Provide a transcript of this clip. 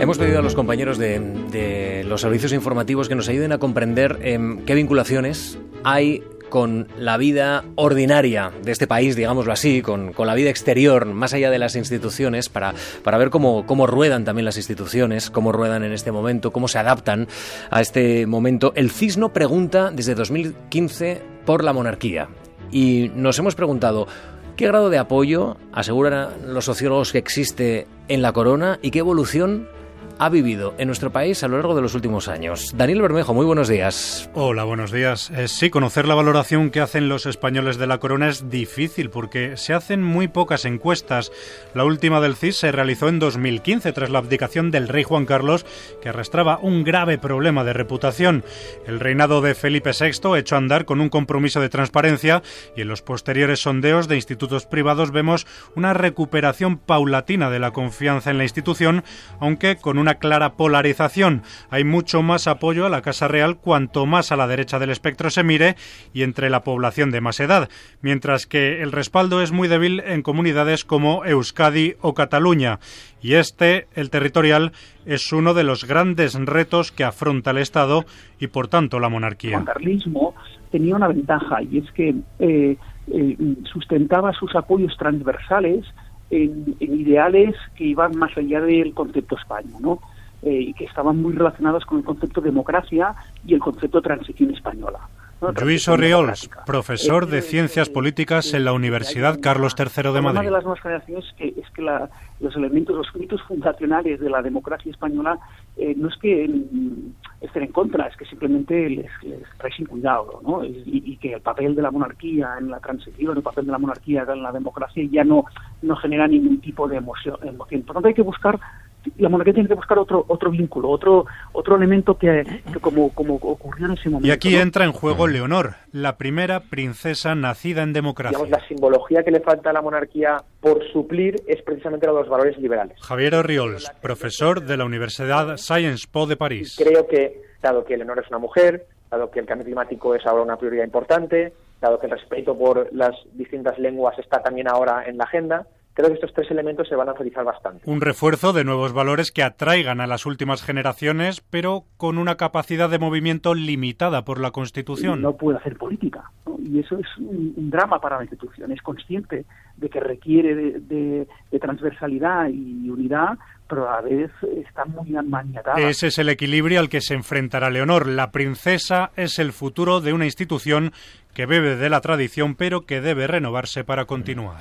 Hemos pedido a los compañeros de, los servicios informativos que nos ayuden a comprender em, qué vinculaciones hay con la vida ordinaria de este país, digámoslo así, con, la vida exterior, más allá de las instituciones, para, para ver cómo, cómo ruedan también las instituciones, cómo ruedan en este momento, cómo se adaptan a este momento. El CISNO pregunta desde 2015 por la monarquía. Y nos hemos preguntado, ¿qué grado de apoyo aseguran los sociólogos que existe en la corona y qué evolución ha vivido en nuestro país a lo largo de los últimos años. Daniel Bermejo, muy buenos días. Hola, buenos días. Eh, sí, conocer la valoración que hacen los españoles de la corona es difícil porque se hacen muy pocas encuestas. La última del CIS se realizó en 2015 tras la abdicación del rey Juan Carlos, que arrastraba un grave problema de reputación. El reinado de Felipe VI echó a andar con un compromiso de transparencia y en los posteriores sondeos de institutos privados vemos una recuperación paulatina de la confianza en la institución, aunque con una clara polarización. Hay mucho más apoyo a la Casa Real cuanto más a la derecha del espectro se mire y entre la población de más edad, mientras que el respaldo es muy débil en comunidades como Euskadi o Cataluña. Y este, el territorial, es uno de los grandes retos que afronta el Estado y, por tanto, la monarquía. El carlismo tenía una ventaja y es que eh, eh, sustentaba sus apoyos transversales en, ideales que iban más allá del concepto España, ¿no? Eh, y que estaban muy relacionados con el concepto democracia y el concepto transición española. Luis Oriols, profesor de Ciencias Políticas en la Universidad Carlos III de Madrid. Una de las nuevas generaciones es que, es que los elementos, los mitos fundacionales de la democracia española eh, no es que mm, estén en contra, es que simplemente les, trae sin cuidado, ¿no? Y, que el papel de la monarquía en la transición, el papel de la monarquía en la democracia ya no, no genera ningún tipo de emoción. emoción. Por lo tanto, hay que buscar la monarquía tiene que buscar otro otro vínculo, otro otro elemento que, como, como ocurrió en ese momento. Y aquí entra en juego Leonor, la primera princesa nacida en democracia. la simbología que le falta a la monarquía por suplir es precisamente la de los valores liberales. Javier Oriols, profesor de la Universidad Sciences Po de París. Creo que, dado que Leonor es una mujer, dado que el cambio climático es ahora una prioridad importante, dado que el respeto por las distintas lenguas está también ahora en la agenda, creo que estos tres elementos se van a utilizar bastante. Un refuerzo de nuevos valores que atraigan a las últimas generaciones, pero con una capacidad de movimiento limitada por la Constitución. No puede hacer política, y eso es un, drama para la institución. Es consciente de que requiere de, de transversalidad y unidad, pero a la vez está muy maniatada. Ese es el equilibrio al que se enfrentará Leonor. La princesa es el futuro de una institución que bebe de la tradición, pero que debe renovarse para continuar.